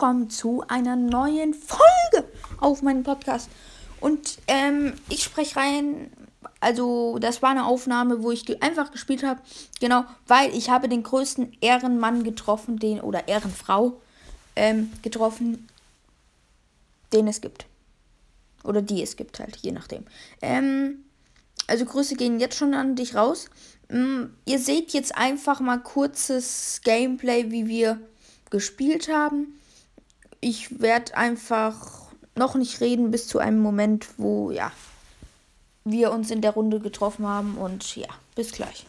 willkommen zu einer neuen Folge auf meinem Podcast. Und ähm, ich spreche rein, also das war eine Aufnahme, wo ich ge einfach gespielt habe, genau, weil ich habe den größten Ehrenmann getroffen, den oder Ehrenfrau ähm, getroffen, den es gibt. Oder die es gibt halt, je nachdem. Ähm, also Grüße gehen jetzt schon an dich raus. Ähm, ihr seht jetzt einfach mal kurzes Gameplay, wie wir gespielt haben. Ich werde einfach noch nicht reden bis zu einem Moment, wo ja wir uns in der Runde getroffen haben und ja, bis gleich.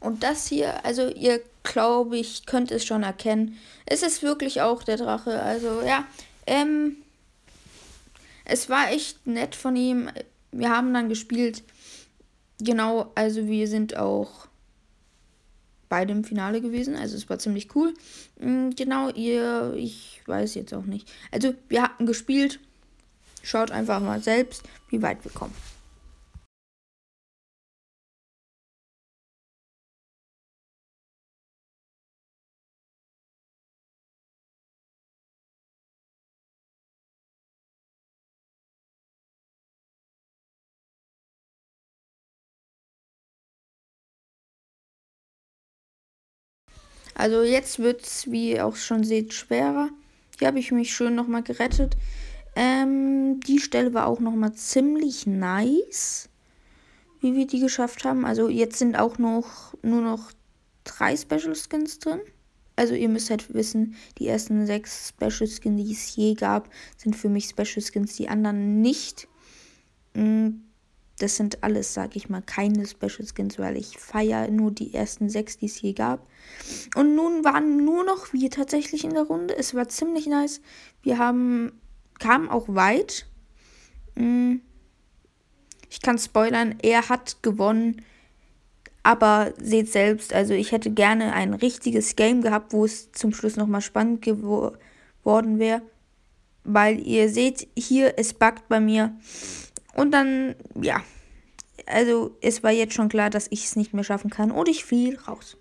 Und das hier, also ihr glaube ich, könnt es schon erkennen. Es ist wirklich auch der Drache. Also ja, ähm, es war echt nett von ihm. Wir haben dann gespielt. Genau, also wir sind auch beide im Finale gewesen. Also es war ziemlich cool. Mm, genau, ihr, ich weiß jetzt auch nicht. Also wir hatten gespielt. Schaut einfach mal selbst, wie weit wir kommen. Also jetzt wird es, wie ihr auch schon seht, schwerer. Hier habe ich mich schön nochmal gerettet. Ähm, die Stelle war auch nochmal ziemlich nice, wie wir die geschafft haben. Also jetzt sind auch noch nur noch drei Special Skins drin. Also ihr müsst halt wissen, die ersten sechs Special Skins, die es je gab, sind für mich Special Skins, die anderen nicht. Mhm das sind alles, sag ich mal, keine Special Skins, weil ich feiere nur die ersten sechs, die es je gab. Und nun waren nur noch wir tatsächlich in der Runde. Es war ziemlich nice. Wir haben, kamen auch weit. Hm. Ich kann spoilern, er hat gewonnen. Aber seht selbst, also ich hätte gerne ein richtiges Game gehabt, wo es zum Schluss nochmal spannend geworden wäre. Weil ihr seht, hier, es buggt bei mir. Und dann, ja. Also, es war jetzt schon klar, dass ich es nicht mehr schaffen kann. Und ich fiel raus.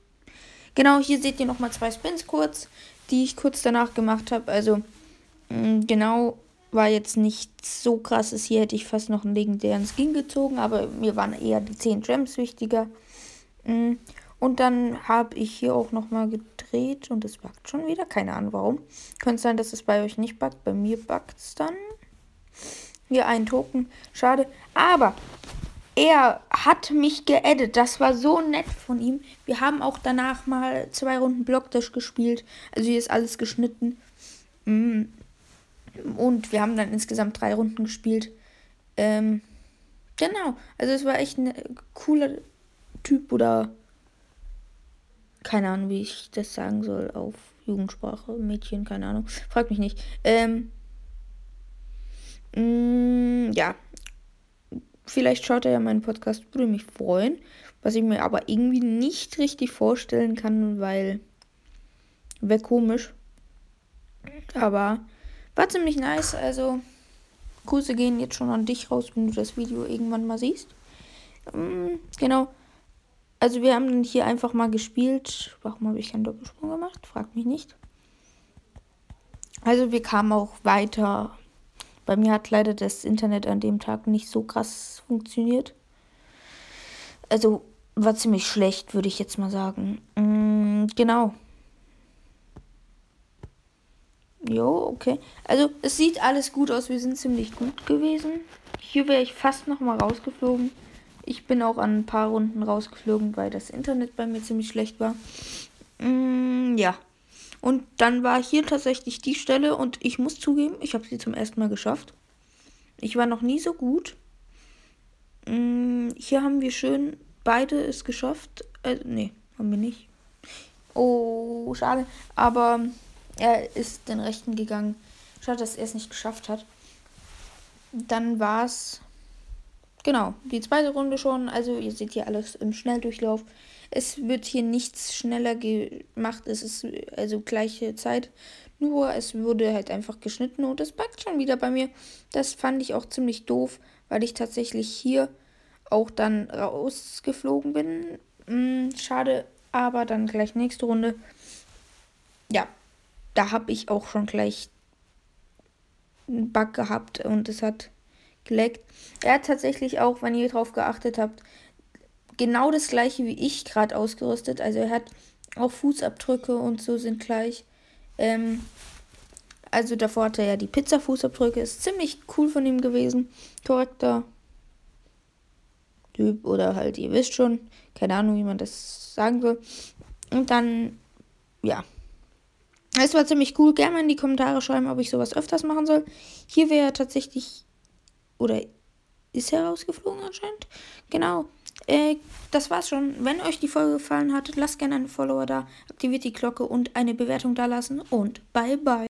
Genau, hier seht ihr nochmal zwei Spins kurz, die ich kurz danach gemacht habe. Also, Mm, genau, war jetzt nicht so krasses. Hier hätte ich fast noch einen legendären Skin gezogen, aber mir waren eher die 10 Gems wichtiger. Mm, und dann habe ich hier auch nochmal gedreht und es buggt schon wieder. Keine Ahnung warum. Könnte sein, dass es bei euch nicht buggt. Bei mir buggt es dann. Hier ein Token. Schade. Aber er hat mich geaddet. Das war so nett von ihm. Wir haben auch danach mal zwei Runden Blockdash gespielt. Also hier ist alles geschnitten. Mm. Und wir haben dann insgesamt drei Runden gespielt. Ähm, genau. Also es war echt ein cooler Typ oder keine Ahnung, wie ich das sagen soll auf Jugendsprache, Mädchen, keine Ahnung. Frag mich nicht. Ähm, mm, ja. Vielleicht schaut er ja meinen Podcast, würde mich freuen. Was ich mir aber irgendwie nicht richtig vorstellen kann, weil wäre komisch. Aber war ziemlich nice. Also, Grüße gehen jetzt schon an dich raus, wenn du das Video irgendwann mal siehst. Ähm, genau. Also wir haben hier einfach mal gespielt. Warum habe ich keinen Doppelsprung gemacht? Frag mich nicht. Also wir kamen auch weiter. Bei mir hat leider das Internet an dem Tag nicht so krass funktioniert. Also war ziemlich schlecht, würde ich jetzt mal sagen. Mhm, genau. Jo, okay. Also es sieht alles gut aus. Wir sind ziemlich gut gewesen. Hier wäre ich fast noch mal rausgeflogen. Ich bin auch an ein paar Runden rausgeflogen, weil das Internet bei mir ziemlich schlecht war. Mm, ja. Und dann war hier tatsächlich die Stelle und ich muss zugeben, ich habe sie zum ersten Mal geschafft. Ich war noch nie so gut. Mm, hier haben wir schön beide es geschafft. Äh, nee, haben wir nicht. Oh, schade. Aber er ist den rechten gegangen. Schade, dass er es nicht geschafft hat. Dann war es Genau, die zweite Runde schon. Also ihr seht hier alles im Schnelldurchlauf. Es wird hier nichts schneller gemacht. Es ist also gleiche Zeit. Nur es wurde halt einfach geschnitten und es backt schon wieder bei mir. Das fand ich auch ziemlich doof, weil ich tatsächlich hier auch dann rausgeflogen bin. Hm, schade, aber dann gleich nächste Runde. Ja, da habe ich auch schon gleich einen Bug gehabt und es hat geleckt. Er hat tatsächlich auch, wenn ihr drauf geachtet habt, genau das gleiche wie ich gerade ausgerüstet. Also er hat auch Fußabdrücke und so sind gleich. Ähm, also davor hatte er ja die Pizza-Fußabdrücke. Ist ziemlich cool von ihm gewesen. Korrekter Typ oder halt, ihr wisst schon. Keine Ahnung, wie man das sagen soll. Und dann, ja. Es war ziemlich cool. Gerne mal in die Kommentare schreiben, ob ich sowas öfters machen soll. Hier wäre tatsächlich oder ist er rausgeflogen anscheinend? Genau. Äh, das war's schon. Wenn euch die Folge gefallen hat, lasst gerne einen Follower da, aktiviert die Glocke und eine Bewertung da lassen und bye bye.